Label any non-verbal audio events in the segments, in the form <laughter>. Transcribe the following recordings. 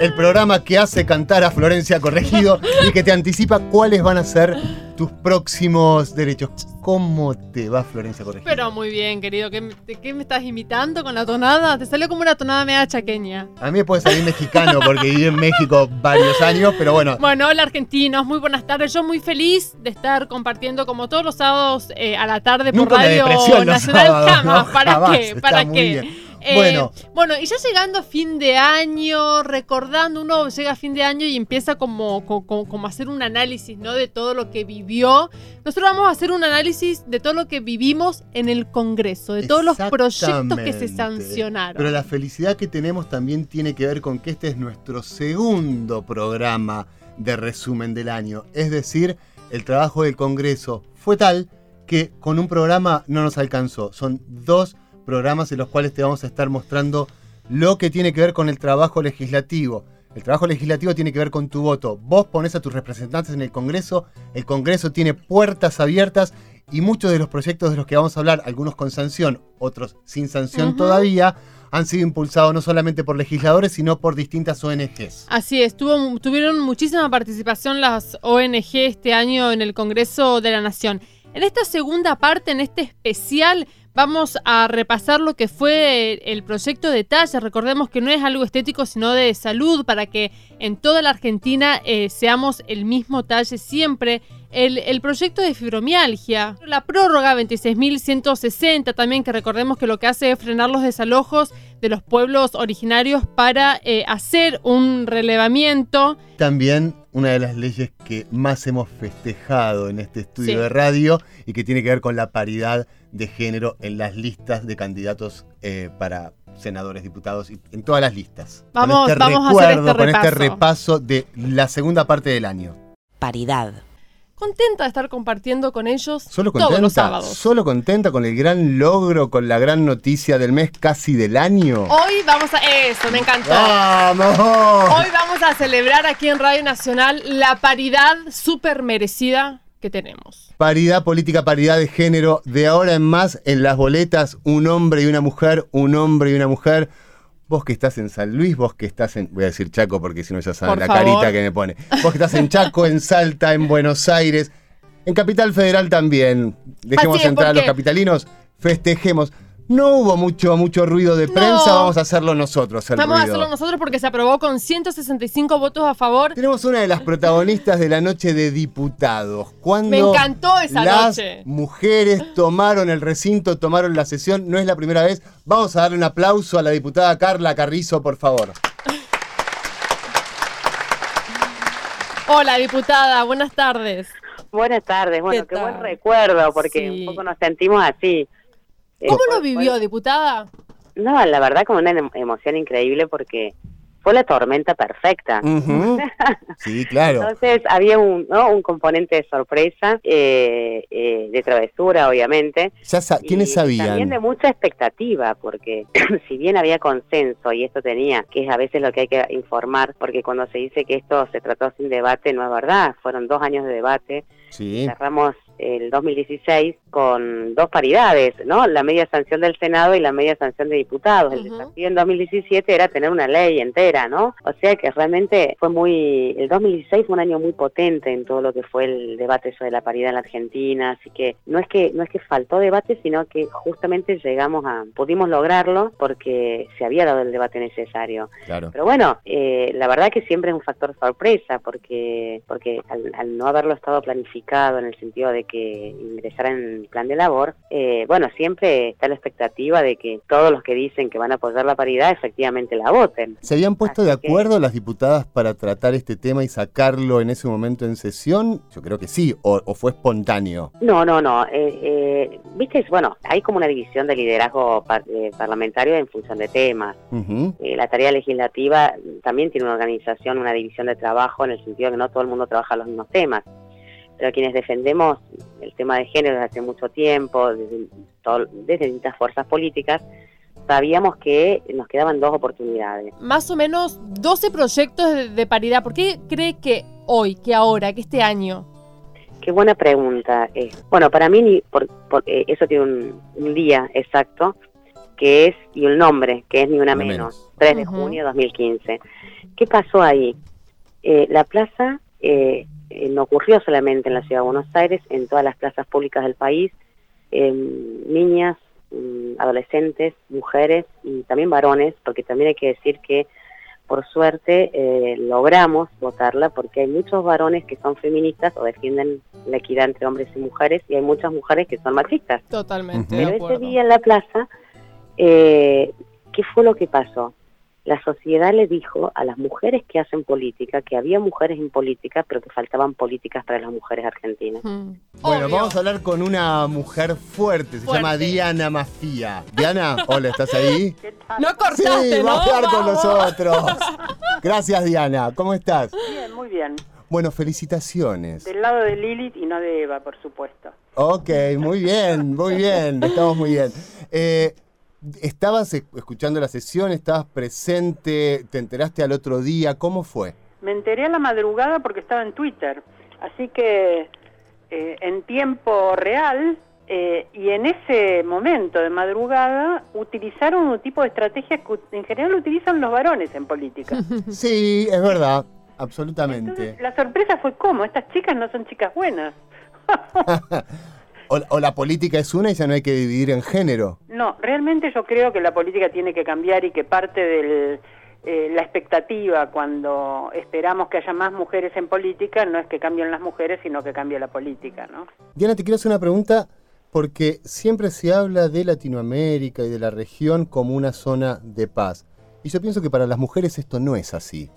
el programa que hace cantar a Florencia Corregido y que te anticipa cuáles van a ser tus próximos derechos. ¿Cómo te va, Florencia Corregido? Pero muy bien, querido. ¿Qué, ¿De qué me estás imitando con la tonada? Te salió como una tonada media chaqueña. A mí me puede salir mexicano porque viví en México varios años, pero bueno. Bueno, hola argentinos, muy buenas tardes. Yo muy feliz de estar compartiendo como todos los sábados eh, a la tarde por Nunca Radio Nacional. sábados. ¿para Jamás, qué? ¿Para qué? Eh, Bueno. bueno, y ya llegando a fin de año, recordando, uno llega a fin de año y empieza como, co- co- como, a hacer un análisis, ¿no? De todo lo que vivió. Nosotros vamos a hacer un análisis de todo lo que vivimos en el Congreso, de todos los proyectos que se sancionaron. Pero la felicidad que tenemos también tiene que ver con que este es nuestro segundo programa de resumen del año. Es decir, el trabajo del Congreso fue tal que con un programa no nos alcanzó. Son dos programas en los cuales te vamos a estar mostrando lo que tiene que ver con el trabajo legislativo. El trabajo legislativo tiene que ver con tu voto. Vos pones a tus representantes en el Congreso, el Congreso tiene puertas abiertas y muchos de los proyectos de los que vamos a hablar, algunos con sanción, otros sin sanción todavía, han sido impulsados no solamente por legisladores, sino por distintas ONGs. Así es, tuvo- tuvieron muchísima participación las ONG este año en el Congreso de la Nación. En esta segunda parte, en este especial, vamos a repasar lo que fue el proyecto de talla. Recordemos que no es algo estético, sino de salud, para que en toda la Argentina eh, seamos el mismo talle siempre. El, proyecto de fibromialgia, la prórroga 26.160 también, que recordemos que lo que hace es frenar los desalojos de los pueblos originarios para eh, hacer un relevamiento. También una de las leyes que más hemos festejado en este estudio Sí. de radio y que tiene que ver con la paridad de género en las listas de candidatos eh, para senadores, diputados, y en todas las listas. Vamos- con este vamos a hacer recuerdo, este con este repaso. repaso de la segunda parte del año. Paridad. Contenta de estar compartiendo con ellos Solo todos los contenta, sábados. solo contenta con el gran logro, con la gran noticia del mes casi del año. Hoy vamos a... Eso, me encantó. ¡Vamos! Hoy vamos a celebrar aquí en Radio Nacional la paridad súper merecida que tenemos. Paridad política, paridad de género. De ahora en más, en las boletas, un hombre y una mujer, un hombre y una mujer. Vos que estás en San Luis, vos que estás en. Voy a decir Chaco porque si no ya saben Por la favor. carita que me pone. Vos que estás en Chaco, en Salta, en Buenos Aires, en Capital Federal también. Dejemos Así es, entrar a los porque- capitalinos, festejemos. No hubo mucho, mucho ruido de No. prensa, vamos a hacerlo nosotros. El Vamos a hacerlo nosotros porque se aprobó con 165 votos a favor. Tenemos una de las protagonistas de la noche de diputados. Cuando Me encantó esa las noche. mujeres tomaron el recinto, tomaron la sesión. No es la primera vez. Vamos a darle un aplauso a la diputada Carla Carrizo, por favor. Hola, diputada, buenas tardes. Buenas tardes, bueno, ¿Qué qué, buen recuerdo, porque Sí. un poco nos sentimos así. Eh, ¿Cómo lo vivió, fue- diputada? no, la verdad como una em- emoción increíble porque fue la tormenta perfecta. <laughs> Sí, claro. Entonces había un, ¿no? un componente de sorpresa, eh, eh, de travesura, obviamente. Ya sa- ¿Quiénes y También sabían? de mucha expectativa, porque <clears throat> si bien había consenso y esto tenía, que es a veces lo que hay que informar, porque cuando se dice que esto se trató sin debate, no es verdad, fueron dos años de debate, Sí. cerramos el 2016 con dos paridades, ¿no? La media sanción del Senado y la media sanción de diputados. El desafío en 2017 era tener una ley entera, ¿no? O sea que realmente fue muy... El 2016 fue un año muy potente en todo lo que fue el debate sobre la paridad en la Argentina, así que no es que no es que faltó debate, sino que justamente llegamos a... pudimos lograrlo porque se había dado el debate necesario. Claro. Pero bueno, eh, la verdad que siempre es un factor sorpresa porque porque al, al no haberlo estado planificado en el sentido de que ingresaran el plan de labor, eh, bueno, siempre está la expectativa de que todos los que dicen que van a apoyar la paridad efectivamente la voten. ¿Se habían puesto Así de que- acuerdo las diputadas para tratar este tema y sacarlo en ese momento en sesión? Yo creo que sí, o, o fue espontáneo. No, no, no. eh, eh, Viste, bueno, hay como una división de liderazgo par- eh, parlamentario en función de temas. Eh, la tarea legislativa también tiene una organización, una división de trabajo en el sentido de que no todo el mundo trabaja los mismos temas. Pero quienes defendemos el tema de género desde hace mucho tiempo, desde, todo- desde distintas fuerzas políticas, sabíamos que nos quedaban dos oportunidades. Más o menos 12 proyectos de, de paridad. ¿Por qué cree que hoy, que ahora, que este año? Qué buena pregunta. eh. bueno, para mí ni por- por- eh, eso tiene un, un día exacto, que es, y un nombre, que es ni una menos, menos. 3 de junio de 2015. ¿Qué pasó ahí? Eh, la plaza eh, no ocurrió solamente en la ciudad de Buenos Aires, en todas las plazas públicas del país, eh, niñas, mm, adolescentes, mujeres y también varones, porque también hay que decir que por suerte eh, logramos votarla porque hay muchos varones que son feministas o defienden la equidad entre hombres y mujeres y hay muchas mujeres que son machistas. Totalmente. De Pero ese día en la plaza, eh, ¿qué fue lo que pasó? La sociedad le dijo a las mujeres que hacen política que había mujeres en política, pero que faltaban políticas para las mujeres argentinas. Mm. Bueno, Obvio. vamos a hablar con una mujer fuerte, se Fuerte. llama Diana Mafía. Diana, hola, ¿estás ahí? <laughs> No cortaste, sí, ¿no? va a hablar con nosotros. <laughs> Gracias, Diana. ¿Cómo estás? Bien, muy bien. Bueno, felicitaciones. Del lado de Lilith y no de Eva, por supuesto. Ok, muy bien, muy bien, estamos muy bien. Eh, ¿Estabas e- escuchando la sesión? ¿Estabas presente? ¿Te enteraste al otro día? ¿Cómo fue? Me enteré a la madrugada porque estaba en Twitter. Así que eh, en tiempo real eh, y en ese momento de madrugada utilizaron un tipo de estrategia que en general utilizan los varones en política. <laughs> Sí, es verdad, absolutamente. Entonces, la sorpresa fue cómo, estas chicas no son chicas buenas. <laughs> O, o la política es una y ya no hay que dividir en género. No, realmente yo creo que la política tiene que cambiar y que parte de la expectativa cuando esperamos que haya más mujeres en política no es que cambien las mujeres, sino que cambie la política, ¿no? Diana, te quiero hacer una pregunta porque siempre se habla de Latinoamérica y de la región como una zona de paz. Y yo pienso que para las mujeres esto no es así.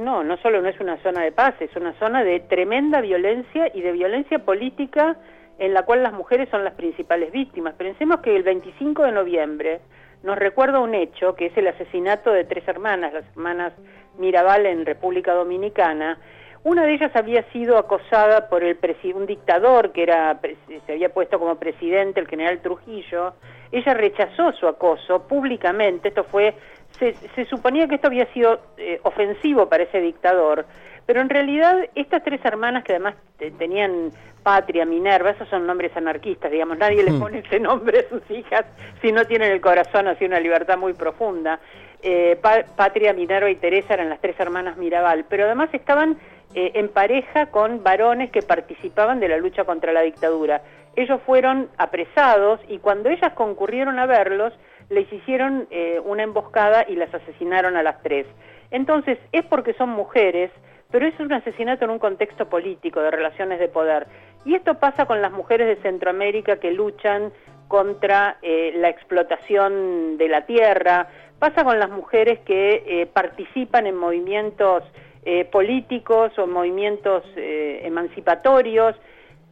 No, no solo no es una zona de paz, es una zona de tremenda violencia y de violencia política en la cual las mujeres son las principales víctimas. Pensemos que el 25 de noviembre nos recuerda un hecho, que es el asesinato de tres hermanas, las hermanas Mirabal en República Dominicana. Una de ellas había sido acosada por el un dictador que era se había puesto como presidente, el general Trujillo. Ella rechazó su acoso públicamente. Esto fue se, se suponía que esto había sido eh, ofensivo para ese dictador, pero en realidad estas tres hermanas que además te- tenían Patria, Minerva, esos son nombres anarquistas, digamos, nadie les pone ese nombre a sus hijas si no tienen el corazón así una libertad muy profunda. Eh, Pa- Patria, Minerva y Teresa eran las tres hermanas Mirabal, pero además estaban eh, en pareja con varones que participaban de la lucha contra la dictadura. Ellos fueron apresados y cuando ellas concurrieron a verlos, les hicieron eh, una emboscada y las asesinaron a las tres. Entonces, es porque son mujeres, pero es un asesinato en un contexto político, de relaciones de poder. Y esto pasa con las mujeres de Centroamérica que luchan contra eh, la explotación de la tierra, pasa con las mujeres que eh, participan en movimientos eh, políticos o en movimientos emancipatorios,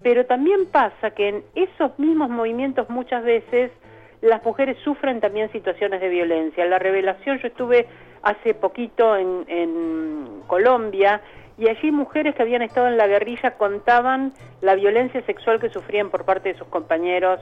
pero también pasa que en esos mismos movimientos muchas veces las mujeres sufren también situaciones de violencia. La revelación, yo estuve hace poquito en, en Colombia y allí mujeres que habían estado en la guerrilla contaban la violencia sexual que sufrían por parte de sus compañeros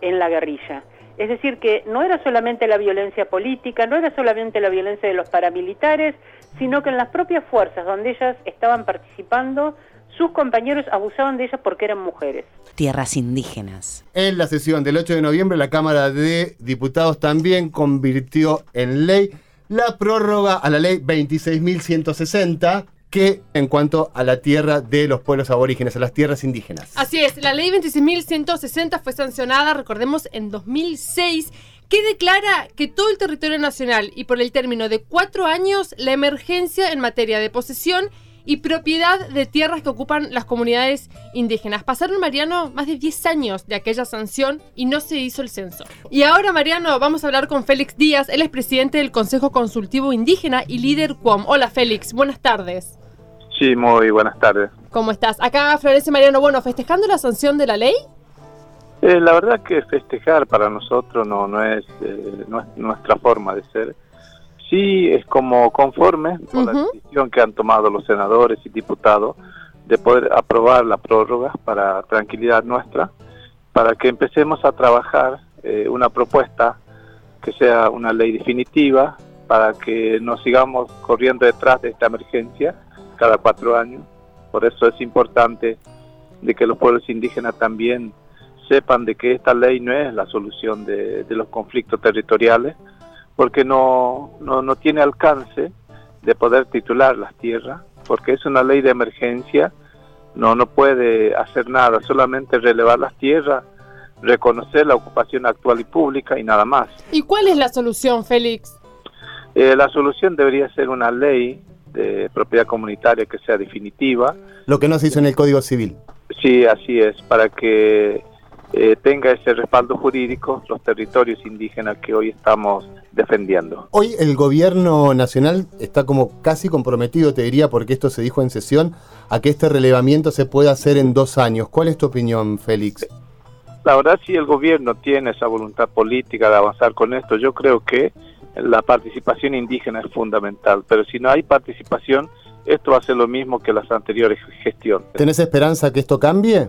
en la guerrilla. Es decir, que no era solamente la violencia política, no era solamente la violencia de los paramilitares, sino que en las propias fuerzas donde ellas estaban participando, sus compañeros abusaban de ellas porque eran mujeres. Tierras indígenas. En la sesión del 8 de noviembre, la Cámara de Diputados también convirtió en ley la prórroga a la ley 26.160, que en cuanto a la tierra de los pueblos aborígenes, a las tierras indígenas. Así es, la ley 26.160 fue sancionada, recordemos, en 2006, que declara que todo el territorio nacional y por el término de cuatro años la emergencia en materia de posesión y propiedad de tierras que ocupan las comunidades indígenas. Pasaron, Mariano, más de 10 años de aquella sanción y no se hizo el censo. Y ahora, Mariano, vamos a hablar con Félix Díaz. Él es presidente del Consejo Consultivo Indígena y líder CUOM. Hola, Félix. Buenas tardes. Sí, muy buenas tardes. ¿Cómo estás? Acá Florece Mariano, bueno, festejando la sanción de la ley. Eh, la verdad que festejar para nosotros no, no, es, eh, no es nuestra forma de ser sí es como conforme con la decisión que han tomado los senadores y diputados de poder aprobar la prórroga para tranquilidad nuestra, para que empecemos a trabajar eh, una propuesta que sea una ley definitiva, para que no sigamos corriendo detrás de esta emergencia cada cuatro años. Por eso es importante de que los pueblos indígenas también sepan de que esta ley no es la solución de los conflictos territoriales, porque no, no, tiene alcance de poder titular las tierras, porque es una ley de emergencia, no, no puede hacer nada, solamente relevar las tierras, reconocer la ocupación actual y pública y nada más. ¿Y cuál es la solución, Félix? Eh, la solución debería ser una ley de propiedad comunitaria que sea definitiva. Lo que no se hizo en el Código Civil. Sí, así es, para que eh, tenga ese respaldo jurídico los territorios indígenas que hoy estamos defendiendo. Hoy el gobierno nacional está como casi comprometido, te diría, porque esto se dijo en sesión, a que este relevamiento se pueda hacer en dos años. ¿Cuál es tu opinión, Félix? La verdad, si el gobierno tiene esa voluntad política de avanzar con esto, yo creo que la participación indígena es fundamental, pero si no hay participación, esto va a ser lo mismo que las anteriores gestiones. ¿Tenés esperanza que esto cambie?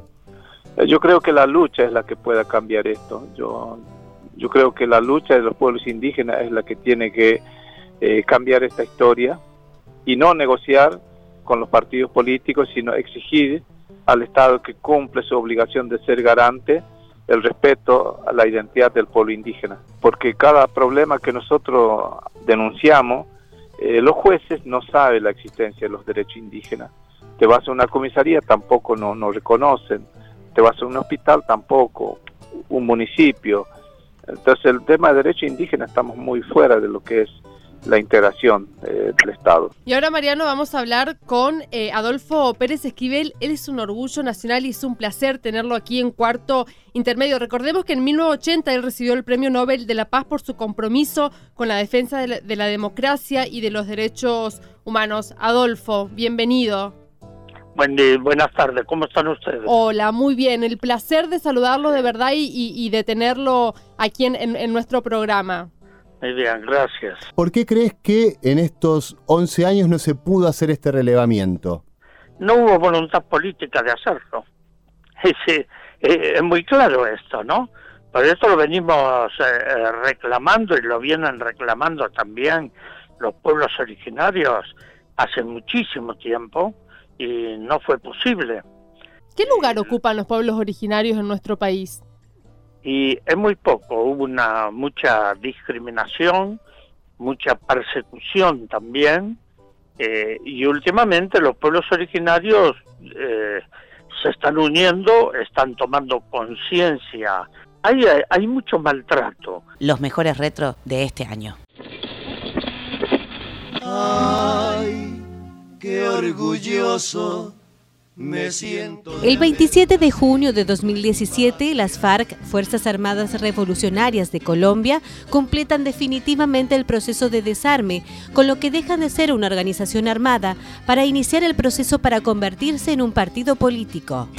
Yo creo que la lucha es la que pueda cambiar esto. Yo, yo creo que la lucha de los pueblos indígenas es la que tiene que eh, cambiar esta historia y no negociar con los partidos políticos, sino exigir al Estado que cumple su obligación de ser garante el respeto a la identidad del pueblo indígena. Porque cada problema que nosotros denunciamos, eh, los jueces no saben la existencia de los derechos indígenas. Te vas a una comisaría, tampoco no, no reconocen te vas a un hospital tampoco, un municipio. Entonces el tema de derecho indígena estamos muy fuera de lo que es la integración eh, del Estado. Y ahora, Mariano, vamos a hablar con eh, Adolfo Pérez Esquivel. Él es un orgullo nacional y es un placer tenerlo aquí en cuarto intermedio. Recordemos que en 1980 él recibió el Premio Nobel de la Paz por su compromiso con la defensa de la democracia y de los derechos humanos. Adolfo, bienvenido buenas tardes, ¿cómo están ustedes? Hola, muy bien, el placer de saludarlo de verdad y, de tenerlo aquí en, nuestro programa. Muy bien, gracias. ¿Por qué crees que en estos 11 años no se pudo hacer este relevamiento? No hubo voluntad política de hacerlo. <laughs> Es, eh, es muy claro esto, ¿no? Por esto lo venimos eh, reclamando y lo vienen reclamando también los pueblos originarios hace muchísimo tiempo y no fue posible. ¿Qué lugar ocupan los pueblos originarios en nuestro país? Y es muy poco, hubo una mucha discriminación, mucha persecución también, eh, y últimamente los pueblos originarios eh, se están uniendo, están tomando conciencia. Hay, hay mucho maltrato. Los mejores retros de este año. Qué orgulloso me siento. El 27 de junio de 2017, las FARC, Fuerzas Armadas Revolucionarias de Colombia, completan definitivamente el proceso de desarme, con lo que dejan de ser una organización armada para iniciar el proceso para convertirse en un partido político.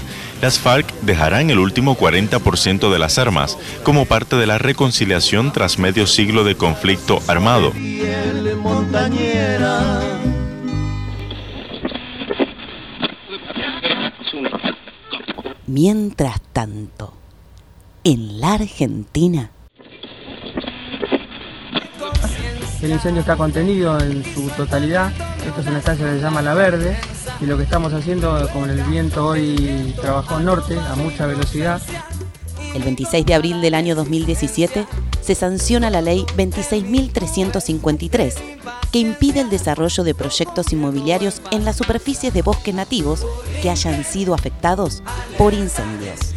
Las FARC dejarán el último 40% de las armas como parte de la reconciliación tras medio siglo de conflicto armado. Mientras tanto, en la Argentina... El incendio está contenido en su totalidad. Esto es una estancia que se llama La Verde. Y lo que estamos haciendo, con el viento hoy trabajó norte a mucha velocidad, el 26 de abril del año 2017 se sanciona la ley 26.353, que impide el desarrollo de proyectos inmobiliarios en las superficies de bosques nativos que hayan sido afectados por incendios.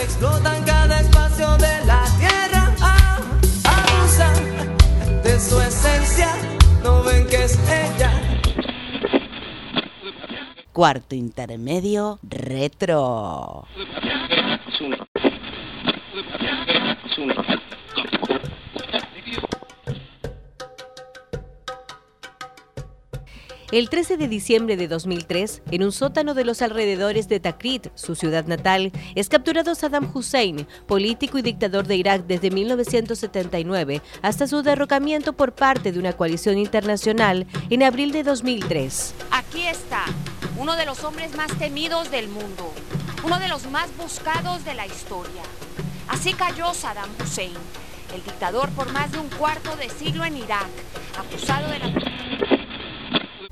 Explotan cada espacio de la tierra, ah, de su esencia, no ven que es ella. Cuarto intermedio retro. El 13 de diciembre de 2003, en un sótano de los alrededores de Takrit, su ciudad natal, es capturado Saddam Hussein, político y dictador de Irak desde 1979 hasta su derrocamiento por parte de una coalición internacional en abril de 2003. Aquí está, uno de los hombres más temidos del mundo, uno de los más buscados de la historia. Así cayó Saddam Hussein, el dictador por más de un cuarto de siglo en Irak, acusado de la...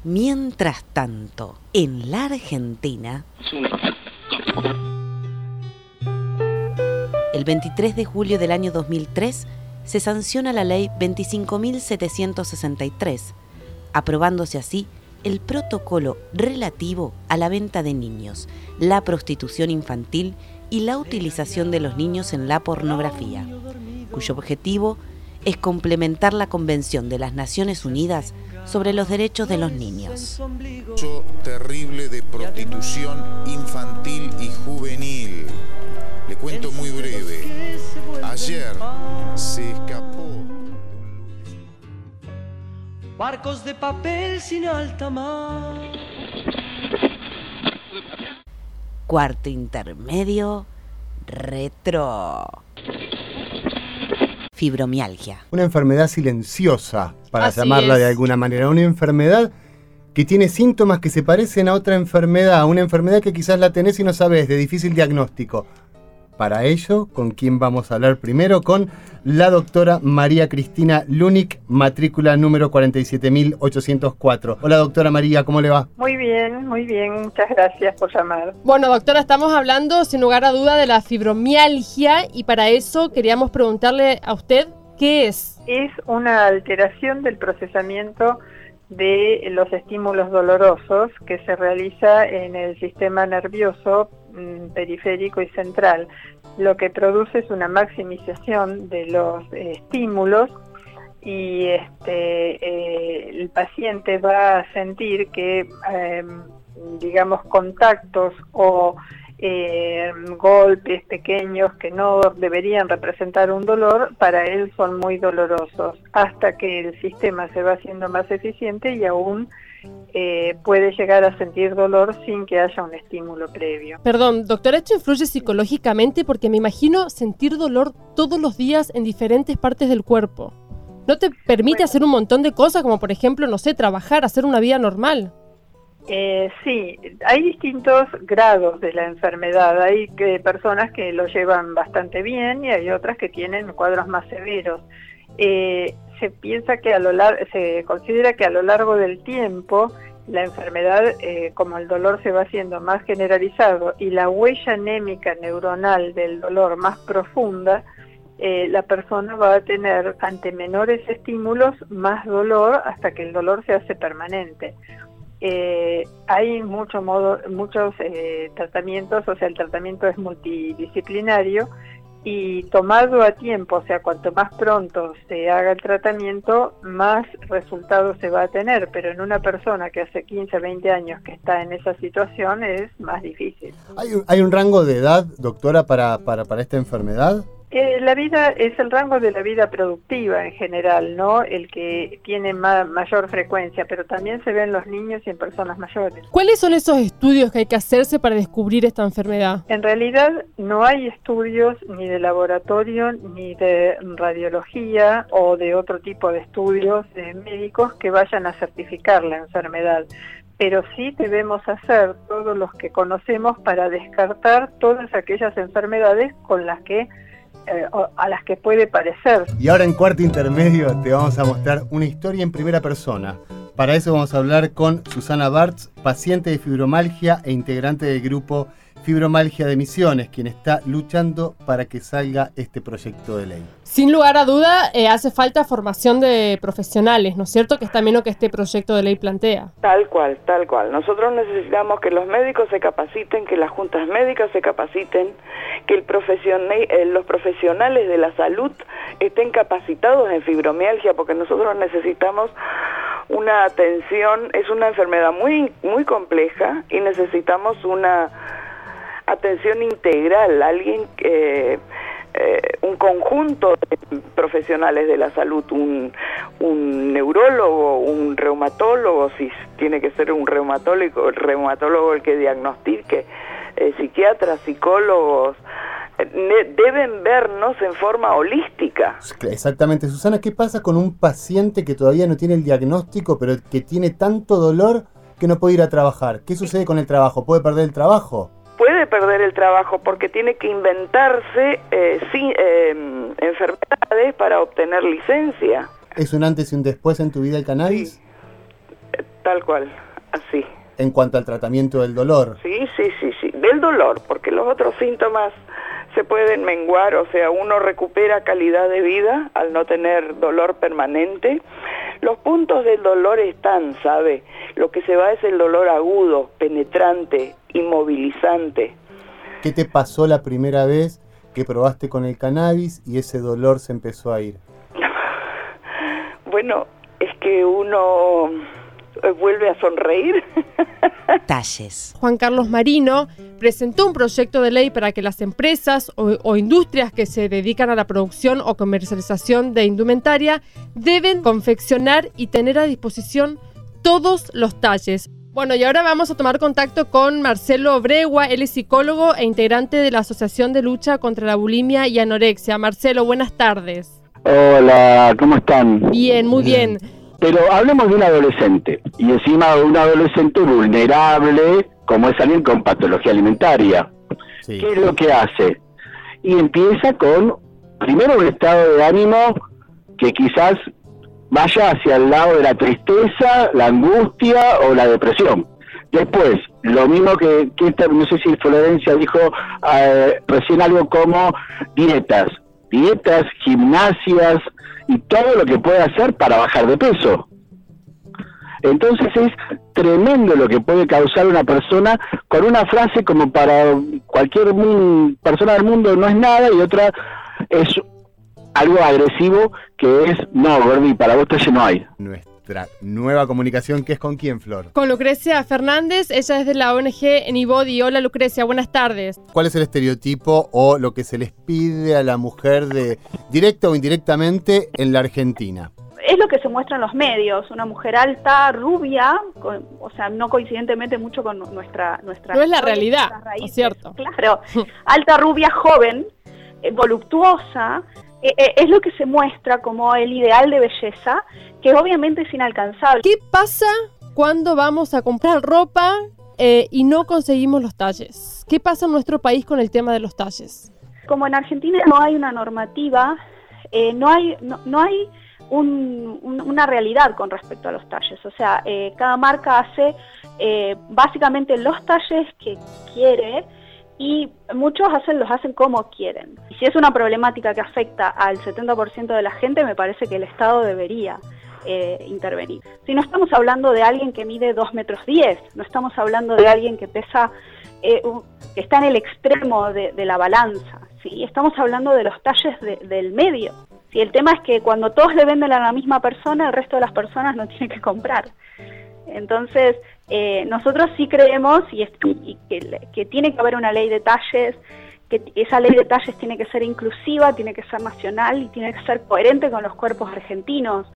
Mientras tanto, en la Argentina, el 23 de julio del año 2003 se sanciona la ley 25.763, aprobándose así el protocolo relativo a la venta de niños, la prostitución infantil y la utilización de los niños en la pornografía, cuyo objetivo es complementar la Convención de las Naciones Unidas sobre los derechos de los niños. Terrible de prostitución infantil y juvenil. Le cuento muy breve. Ayer se escapó. Barcos de papel sin alta mar. Cuarto intermedio, retro. Fibromialgia. Una enfermedad silenciosa, para Así llamarla de alguna manera. Una enfermedad que tiene síntomas que se parecen a otra enfermedad. Una enfermedad que quizás la tenés y no sabés, de difícil diagnóstico. Para ello, ¿con quién vamos a hablar primero? Con la doctora María Cristina Lunik, matrícula número 47804. Hola doctora María, ¿cómo le va? Muy bien, muy bien, muchas gracias por llamar. Bueno, doctora, estamos hablando sin lugar a duda de la fibromialgia y para eso queríamos preguntarle a usted qué es. Es una alteración del procesamiento de los estímulos dolorosos que se realiza en el sistema nervioso mm, periférico y central. Lo que produce es una maximización de los eh, estímulos y este, eh, el paciente va a sentir que, eh, digamos, contactos o eh, golpes pequeños que no deberían representar un dolor, para él son muy dolorosos, hasta que el sistema se va haciendo más eficiente y aún eh, puede llegar a sentir dolor sin que haya un estímulo previo. Perdón, doctora, ¿esto influye psicológicamente? Porque me imagino sentir dolor todos los días en diferentes partes del cuerpo. ¿No te permite hacer un montón de cosas como, por ejemplo, no sé, trabajar, hacer una vida normal? Eh, sí, hay distintos grados de la enfermedad. Hay que, personas que lo llevan bastante bien y hay otras que tienen cuadros más severos. Eh, se piensa que a lo lar- se considera que a lo largo del tiempo la enfermedad, eh, como el dolor se va haciendo más generalizado y la huella anémica neuronal del dolor más profunda, eh, la persona va a tener ante menores estímulos más dolor hasta que el dolor se hace permanente. Eh, hay mucho modo, muchos tratamientos, o sea, el tratamiento es multidisciplinario y tomado a tiempo, o sea, cuanto más pronto se haga el tratamiento, más resultados se va a tener, pero en una persona que hace 15, 20 años que está en esa situación es más difícil. ¿Hay un, hay un rango de edad, doctora, para, para, para esta enfermedad? Eh, la vida es el rango de la vida productiva en general, ¿no? El que tiene ma- mayor frecuencia, pero también se ve en los niños y en personas mayores. ¿Cuáles son esos estudios que hay que hacerse para descubrir esta enfermedad? En realidad no hay estudios ni de laboratorio ni de radiología o de otro tipo de estudios de médicos que vayan a certificar la enfermedad. Pero sí debemos hacer todos los que conocemos para descartar todas aquellas enfermedades con las que eh, a las que puede parecer. Y ahora en cuarto intermedio te vamos a mostrar una historia en primera persona. Para eso vamos a hablar con Susana Bartz, paciente de fibromalgia e integrante del grupo Fibromalgia de Misiones, quien está luchando para que salga este proyecto de ley. Sin lugar a duda, eh, hace falta formación de profesionales, ¿no es cierto? Que es también lo que este proyecto de ley plantea. Tal cual, tal cual. Nosotros necesitamos que los médicos se capaciten, que las juntas médicas se capaciten, que el eh, los profesionales de la salud estén capacitados en fibromialgia, porque nosotros necesitamos una atención, es una enfermedad muy, muy compleja y necesitamos una atención integral, alguien que... Eh, un conjunto de profesionales de la salud, un, neurólogo, un reumatólogo, si tiene que ser un reumatólogo, el reumatólogo el que diagnostique, eh, psiquiatras, psicólogos, eh, deben vernos en forma holística. Exactamente, Susana, ¿qué pasa con un paciente que todavía no tiene el diagnóstico, pero que tiene tanto dolor que no puede ir a trabajar? ¿Qué sucede con el trabajo? ¿Puede perder el trabajo? Puede perder el trabajo porque tiene que inventarse eh, eh, enfermedades para obtener licencia. ¿Es un antes y un después en tu vida el cannabis? Tal cual, así. En cuanto al tratamiento del dolor. Sí, sí, sí, sí, del dolor, porque los otros síntomas se pueden menguar, o sea, uno recupera calidad de vida al no tener dolor permanente. Los puntos del dolor están, ¿sabe? Lo que se va es el dolor agudo, penetrante, inmovilizante. ¿Qué te pasó la primera vez que probaste con el cannabis y ese dolor se empezó a ir? <laughs> bueno, es que uno vuelve a sonreír. <laughs> Talles. Juan Carlos Marino presentó un proyecto de ley para que las empresas o, industrias que se dedican a la producción o comercialización de indumentaria deben confeccionar y tener a disposición todos los talles. Bueno, y ahora vamos a tomar contacto con Marcelo Bregua, él es psicólogo e integrante de la Asociación de Lucha contra la Bulimia y Anorexia. Marcelo, buenas tardes. Hola, ¿cómo están? Bien, muy bien. Pero hablemos de un adolescente, y encima de un adolescente vulnerable, como es alguien con patología alimentaria. ¿Qué es lo que hace? Y empieza con, primero, un estado de ánimo que quizás vaya hacia el lado de la tristeza, la angustia o la depresión. Después, lo mismo que, que no sé si Florencia dijo eh, recién algo como dietas, dietas, gimnasias y todo lo que puede hacer para bajar de peso. Entonces es tremendo lo que puede causar una persona con una frase como para cualquier persona del mundo no es nada y otra es algo agresivo que es, no, Gordi, para vos talle no hay. Nuestra nueva comunicación, que es con quién, Flor? Con Lucrecia Fernández, ella es de la ONG Anybody. Hola Lucrecia, buenas tardes. ¿Cuál es el estereotipo o lo que se les pide a la mujer de directa o indirectamente en la Argentina? es lo que se muestra en los medios, una mujer alta, rubia, o sea, no coincidentemente mucho con nuestra... nuestra no es la realidad, es cierto. Claro, alta, rubia, joven, eh, voluptuosa, es lo que se muestra como el ideal de belleza, que obviamente es inalcanzable. ¿Qué pasa cuando vamos a comprar ropa eh, y no conseguimos los talles? ¿Qué pasa en nuestro país con el tema de los talles? Como en Argentina no hay una normativa, no hay, no, hay una realidad con respecto a los talles. O sea, cada marca hace básicamente los talles que quiere y muchos hacen, los hacen como quieren. Y si es una problemática que afecta al 70% de la gente, me parece que el Estado debería eh, intervenir. Si no estamos hablando de alguien que mide 2 metros 10, no estamos hablando de alguien que pesa, eh, que está en el extremo de, la balanza, ¿sí? estamos hablando de los talles del medio. Si El tema es que cuando todos le venden a la misma persona, el resto de las personas no <laughs> tienen que comprar. Entonces, eh, nosotros sí creemos y, que, tiene que haber una ley de talles, que esa ley de talles tiene que ser inclusiva, tiene que ser nacional y tiene que ser coherente con los cuerpos argentinos.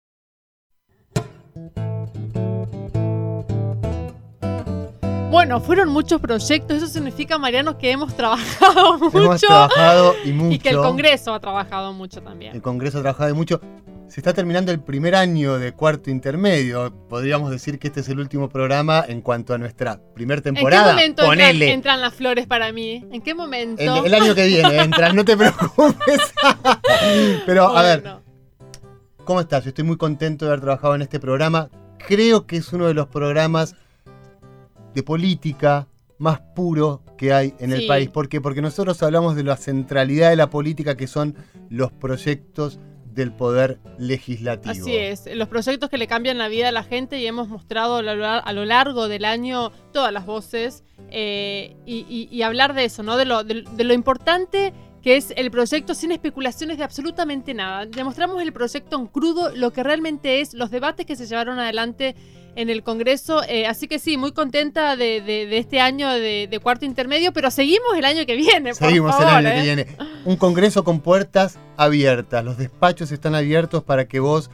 Bueno, fueron muchos proyectos, eso significa, Mariano, que hemos trabajado <laughs> mucho. Hemos trabajado y mucho. Y que el Congreso ha trabajado mucho también. El Congreso ha trabajado mucho. Se está terminando el primer año de cuarto intermedio. Podríamos decir que este es el último programa en cuanto a nuestra primer temporada. ¿En qué momento entran, las flores para mí? ¿En qué momento? El, año que viene entran, no te preocupes. <laughs> Pero, a ver, ¿cómo estás? Yo estoy muy contento de haber trabajado en este programa. Creo que es uno de los programas de política más puro que hay en el país. ¿Por qué? Porque nosotros hablamos de la centralidad de la política que son los proyectos del poder legislativo. Así es, los proyectos que le cambian la vida a la gente y hemos mostrado a lo largo del año todas las voces eh, y, hablar de eso, ¿no? De lo, de, lo importante que es el proyecto sin especulaciones de absolutamente nada. Demostramos el proyecto en crudo, lo que realmente es, los debates que se llevaron adelante en el Congreso. Eh, así que sí, muy contenta de, este año de, cuarto intermedio, pero seguimos el año que viene. Seguimos el año que ¿eh? viene. Un Congreso con puertas abiertas. Los despachos están abiertos para que vos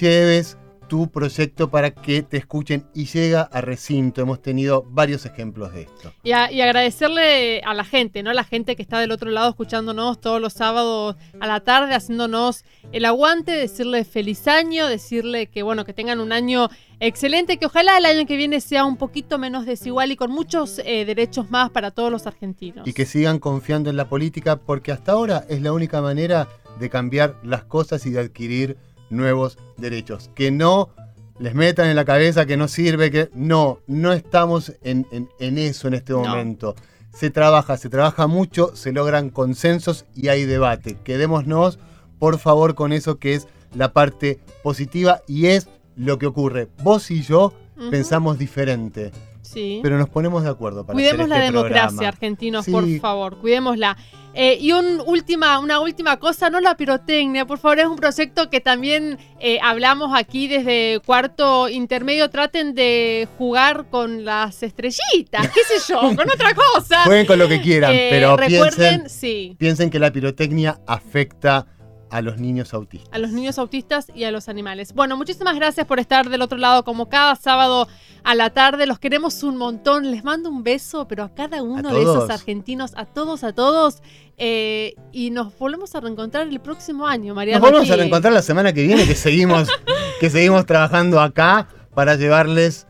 lleves tu proyecto para que te escuchen y llega a recinto. Hemos tenido varios ejemplos de esto. Y, agradecerle a la gente, ¿no? A la gente que está del otro lado escuchándonos todos los sábados a la tarde, haciéndonos el aguante, decirle feliz año, decirle que bueno, que tengan un año excelente, que ojalá el año que viene sea un poquito menos desigual y con muchos eh, derechos más para todos los argentinos. Y que sigan confiando en la política porque hasta ahora es la única manera de cambiar las cosas y de adquirir nuevos derechos. Que no les metan en la cabeza que no sirve, que no, no estamos en, eso en este momento. Se trabaja, se trabaja mucho, se logran consensos y hay debate. Quedémonos, por favor, con eso que es la parte positiva y es lo que ocurre. Vos y yo pensamos diferente. Sí. Pero nos ponemos de acuerdo para Cuidemos hacer este la democracia, argentinos, por favor, cuidémosla. Eh, y un última, una última cosa, no la pirotecnia, por favor, es un proyecto que también eh, hablamos aquí desde cuarto intermedio. Traten de jugar con las estrellitas, qué sé yo, <laughs> con otra cosa. Jueguen con lo que quieran, Eh, pero recuerden, piensen, sí. piensen que la pirotecnia afecta a los niños autistas. a los niños autistas y a los animales. Bueno, muchísimas gracias por estar del otro lado como cada sábado a la tarde. Los queremos un montón. Les mando un beso, pero a cada uno de esos argentinos, a todos, a todos. Eh, y nos volvemos a reencontrar el próximo año, María. Nos volvemos a reencontrar la semana que viene, que seguimos, <laughs> que seguimos trabajando acá para llevarles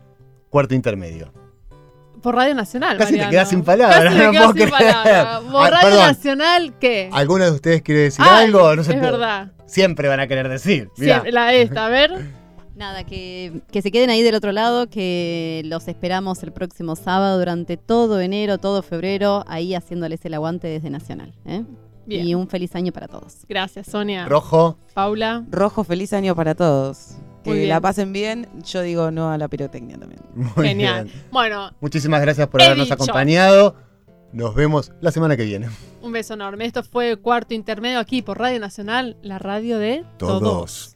cuarto intermedio. Por Radio Nacional. Casi te quedas sin palabras, Casi <laughs> no me quedo puedo sin creer. palabras. Por Ay, Radio perdón. Nacional, ¿qué? ¿Alguno de ustedes quiere decir Ay, algo? No sé, es verdad. Siempre van a querer decir. Mirá. Siempre, la esta, a ver. Nada, que, que se queden ahí del otro lado, que los esperamos el próximo sábado durante todo enero, todo febrero, ahí haciéndoles el aguante desde Nacional. ¿eh? Bien. Y un feliz año para todos. Gracias, Sonia. Rojo. Paula. Rojo, feliz año para todos. Bien. la pasen bien. Yo digo no a la pirotecnia también. <laughs> Muy Genial. bien. Bueno, Muchísimas gracias por habernos dicho. acompañado. Nos vemos la semana que viene. un beso enorme. Esto fue Cuarto Intermedio aquí por Radio Nacional, la radio de Todos.